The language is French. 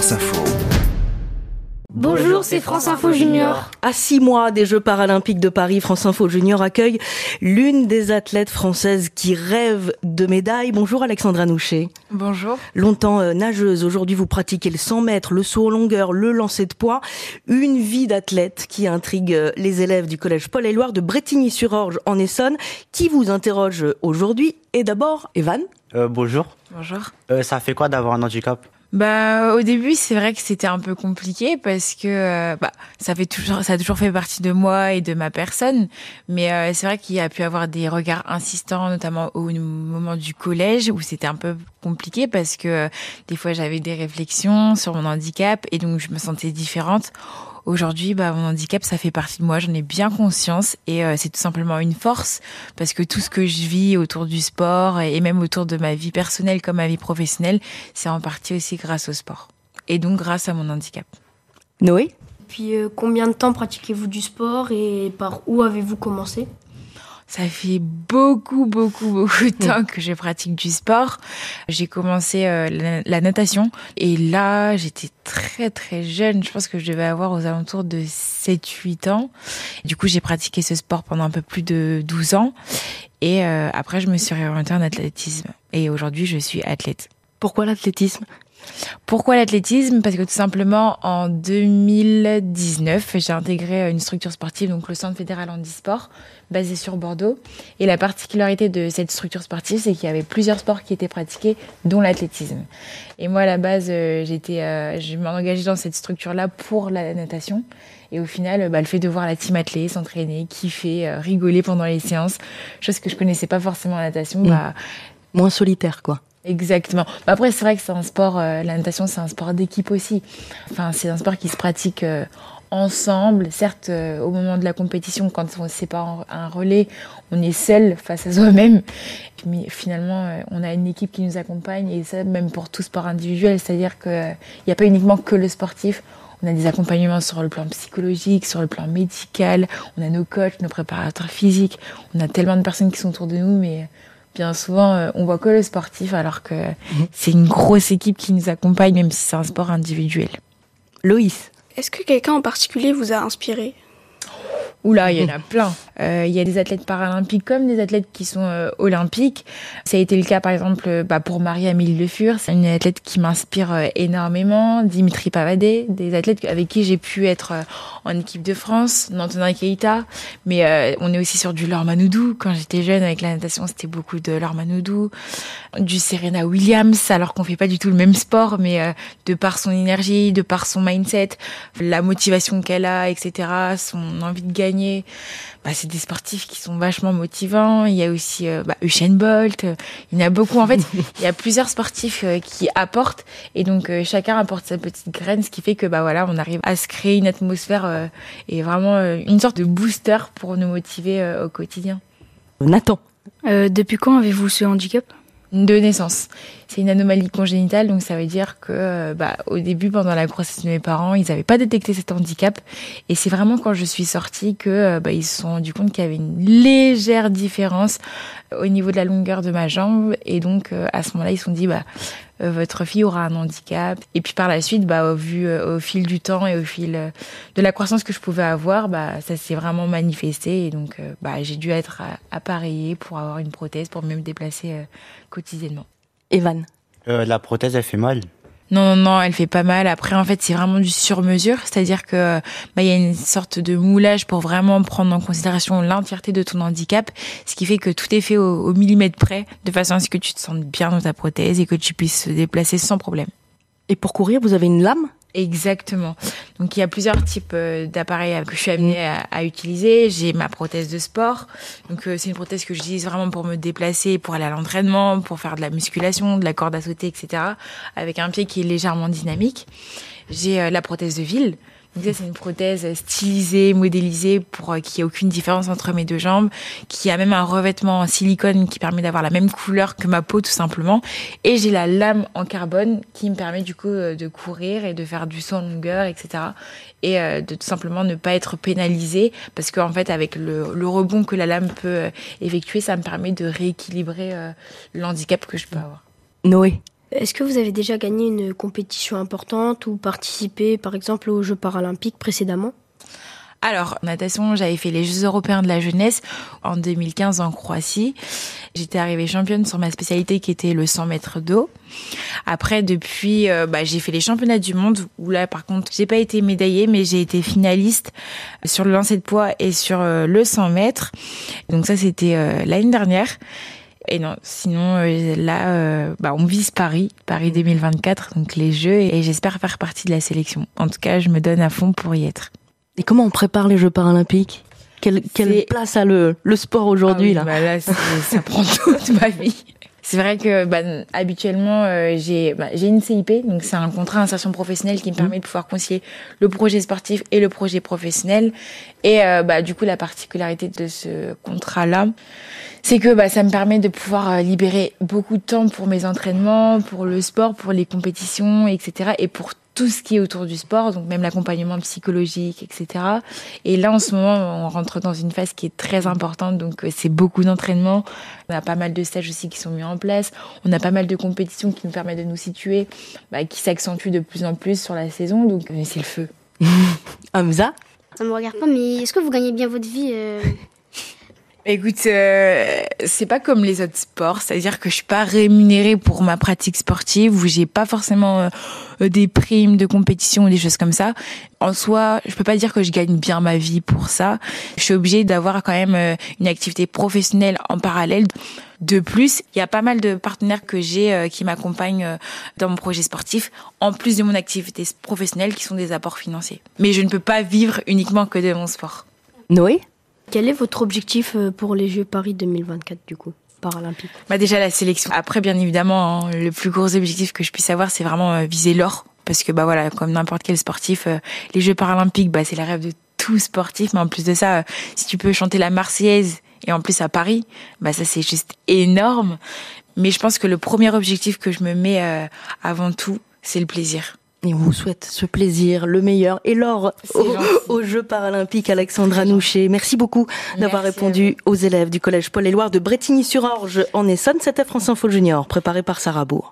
France Info. Bonjour, c'est France Info Junior. À six mois des Jeux paralympiques de Paris, France Info Junior accueille l'une des athlètes françaises qui rêve de médailles. Bonjour Alexandra Nouchet. Bonjour. Longtemps euh, nageuse, aujourd'hui vous pratiquez le 100 mètres, le saut en longueur, le lancer de poids. Une vie d'athlète qui intrigue euh, les élèves du collège Paul-Éluard de Bretigny-sur-Orge en Essonne. Qui vous interroge aujourd'hui? Et d'abord, Evan. Euh, bonjour. Bonjour. Euh, ça fait quoi d'avoir un handicap? Bah au début c'est vrai que c'était un peu compliqué parce que euh, bah ça fait toujours ça a toujours fait partie de moi et de ma personne mais euh, c'est vrai qu'il y a pu avoir des regards insistants notamment au moment du collège où c'était un peu compliqué parce que euh, des fois j'avais des réflexions sur mon handicap et donc je me sentais différente. Aujourd'hui, bah, mon handicap, ça fait partie de moi, j'en ai bien conscience et euh, c'est tout simplement une force parce que tout ce que je vis autour du sport et même autour de ma vie personnelle comme ma vie professionnelle, c'est en partie aussi grâce au sport et donc grâce à mon handicap. Noé? Puis euh, combien de temps pratiquez-vous du sport et par où avez-vous commencé? Ça fait beaucoup, beaucoup, beaucoup de temps que je pratique du sport. J'ai commencé euh, la, natation et là, j'étais très, très jeune. Je pense que je devais avoir aux alentours de 7-8 ans. Du coup, j'ai pratiqué ce sport pendant un peu plus de 12 ans. Et euh, après, je me suis réorientée en athlétisme. Et aujourd'hui, je suis athlète. Pourquoi l'athlétisme? Pourquoi l'athlétisme? Parce que tout simplement, en 2019, j'ai intégré une structure sportive, donc le Centre fédéral handisport, basé sur Bordeaux. Et la particularité de cette structure sportive, c'est qu'il y avait plusieurs sports qui étaient pratiqués, dont l'athlétisme. Et moi, à la base, euh, j'étais, euh, je m'engageais dans cette structure-là pour la natation. Et au final, bah, le fait de voir la team athlée s'entraîner, kiffer, euh, rigoler pendant les séances, chose que je connaissais pas forcément en natation, bah, Moins solitaire, quoi. Exactement. Bah après, c'est vrai que c'est un sport, euh, la natation, c'est un sport d'équipe aussi. Enfin, c'est un sport qui se pratique euh, ensemble. Certes, euh, au moment de la compétition, quand on sépare un relais, on est seul face à soi-même. Mais finalement, euh, on a une équipe qui nous accompagne et ça, même pour tout sport individuel. C'est-à-dire qu'il n'y a pas uniquement que le sportif. On a des accompagnements sur le plan psychologique, sur le plan médical. On a nos coachs, nos préparateurs physiques. On a tellement de personnes qui sont autour de nous, mais bien souvent, euh, on voit que le sportif, alors que c'est une grosse équipe qui nous accompagne, même si c'est un sport individuel. Loïs Est-ce que quelqu'un en particulier vous a inspiré? Oula, il y en a plein. Euh, Il y a des athlètes paralympiques comme des athlètes qui sont euh, olympiques. Ça a été le cas, par exemple, bah, pour Marie-Amélie Le Fur. C'est une athlète qui m'inspire euh, énormément. Dimitri Pavadé, des athlètes avec qui j'ai pu être en équipe de France. Nantona Keita. Mais on est aussi sur du Laure Manoudou. Quand j'étais jeune avec la natation, c'était beaucoup de Laure Manoudou. Du Serena Williams, alors qu'on fait pas du tout le même sport, mais de par son énergie, de par son mindset, la motivation qu'elle a, etc., son envie de gagner, bah, c'est des sportifs qui sont vachement motivants. Il y a aussi euh, bah, Usain Bolt. euh, Il y en a beaucoup. En fait, il y a plusieurs sportifs euh, qui apportent et donc euh, chacun apporte sa petite graine, ce qui fait que bah voilà, on arrive à se créer une atmosphère euh, et vraiment euh, une sorte de booster pour nous motiver euh, au quotidien. Nathan Euh, Depuis quand avez-vous ce handicap? De naissance. C'est une anomalie congénitale, donc ça veut dire que euh, bah, au début, pendant la grossesse de mes parents, ils n'avaient pas détecté cet handicap. Et c'est vraiment quand je suis sortie que euh, bah, ils se sont rendus compte qu'il y avait une légère différence au niveau de la longueur de ma jambe. Et donc euh, à ce moment-là, ils se sont dit bah votre fille aura un handicap. Et puis par la suite, bah, au, vu, euh, au fil du temps et au fil euh, de la croissance que je pouvais avoir, bah, ça s'est vraiment manifesté. Et donc, euh, bah, j'ai dû être euh, appareillée pour avoir une prothèse, pour me déplacer euh, quotidiennement. Evan Euh, La prothèse, elle fait mal. Non, non, non, elle fait pas mal. Après, en fait, c'est vraiment du sur-mesure, c'est-à-dire que bah, il y a une sorte de moulage pour vraiment prendre en considération l'entièreté de ton handicap, ce qui fait que tout est fait au, au millimètre près, de façon à ce que tu te sentes bien dans ta prothèse et que tu puisses te déplacer sans problème. Et pour courir, vous avez une lame? Exactement. Donc il y a plusieurs types euh, d'appareils que je suis amenée à, utiliser. J'ai ma prothèse de sport. Donc euh, c'est une prothèse que j'utilise vraiment pour me déplacer, pour aller à l'entraînement, pour faire de la musculation, de la corde à sauter, etc. Avec un pied qui est légèrement dynamique. J'ai euh, la prothèse de ville. Donc ça, c'est une prothèse stylisée, modélisée pour euh, qu'il n'y ait aucune différence entre mes deux jambes, qui a même un revêtement en silicone qui permet d'avoir la même couleur que ma peau tout simplement. Et j'ai la lame en carbone qui me permet du coup euh, de courir et de faire du saut en longueur, etc. Et euh, de tout simplement ne pas être pénalisée parce qu'en fait avec le, le rebond que la lame peut effectuer, ça me permet de rééquilibrer euh, le handicap que je peux avoir. Noé Est-ce que vous avez déjà gagné une compétition importante ou participé par exemple aux Jeux paralympiques précédemment? Alors, natation, j'avais fait les Jeux européens de la jeunesse en 2015 en Croatie. J'étais arrivée championne sur ma spécialité qui était le 100 mètres d'eau. Après, depuis, euh, bah, j'ai fait les championnats du monde où là, par contre, j'ai pas été médaillée, mais j'ai été finaliste sur le lancer de poids et sur euh, le 100 mètres. Donc ça, c'était euh, l'année dernière. Et non, sinon là, bah, on vise Paris, Paris 2024, donc les Jeux, et j'espère faire partie de la sélection. En tout cas, je me donne à fond pour y être. Et comment on prépare les Jeux paralympiques? Quelle, quelle place a le, le sport aujourd'hui ah oui, là, bah là Ça prend toute ma vie. C'est vrai que bah, habituellement euh, j'ai bah, j'ai une CIP, donc c'est un contrat d'insertion professionnelle qui me permet de pouvoir concilier le projet sportif et le projet professionnel. Et euh, bah, du coup la particularité de ce contrat-là, c'est que bah, ça me permet de pouvoir euh, libérer beaucoup de temps pour mes entraînements, pour le sport, pour les compétitions, etc. Et pour tout ce qui est autour du sport, donc même l'accompagnement psychologique, etc. Et là, en ce moment, on rentre dans une phase qui est très importante, donc euh, c'est beaucoup d'entraînement. On a pas mal de stages aussi qui sont mis en place. On a pas mal de compétitions qui nous permettent de nous situer, bah, qui s'accentuent de plus en plus sur la saison, donc euh, c'est le feu. Hamza? Ça me regarde pas, mais est-ce que vous gagnez bien votre vie euh? Écoute, euh, c'est pas comme les autres sports, c'est-à-dire que je suis pas rémunérée pour ma pratique sportive, où j'ai pas forcément euh, des primes de compétition ou des choses comme ça. En soi, je peux pas dire que je gagne bien ma vie pour ça. Je suis obligée d'avoir quand même euh, une activité professionnelle en parallèle. De plus, il y a pas mal de partenaires que j'ai qui m'accompagnent dans mon projet sportif, en plus de mon activité professionnelle, qui sont des apports financiers. Mais je ne peux pas vivre uniquement que de mon sport. Noé? Quel est votre objectif euh, pour les Jeux Paris 2024 du coup paralympiques? Bah déjà la sélection. Après bien évidemment hein, le plus gros objectif que je puisse avoir c'est vraiment euh, viser l'or parce que bah voilà comme n'importe quel sportif euh, les Jeux paralympiques bah c'est la rêve de tout sportif mais en plus de ça si tu peux chanter la Marseillaise et en plus à Paris bah ça c'est juste énorme mais je pense que le premier objectif que je me mets avant tout c'est le plaisir. Et on vous souhaite ce plaisir, le meilleur et l'or aux, Jeux paralympiques. Alexandra Nouché, merci beaucoup d'avoir répondu aux élèves du collège Paul-Éluard de Bretigny-sur-Orge en Essonne. C'était France Info Junior, préparé par Sarah Bourg.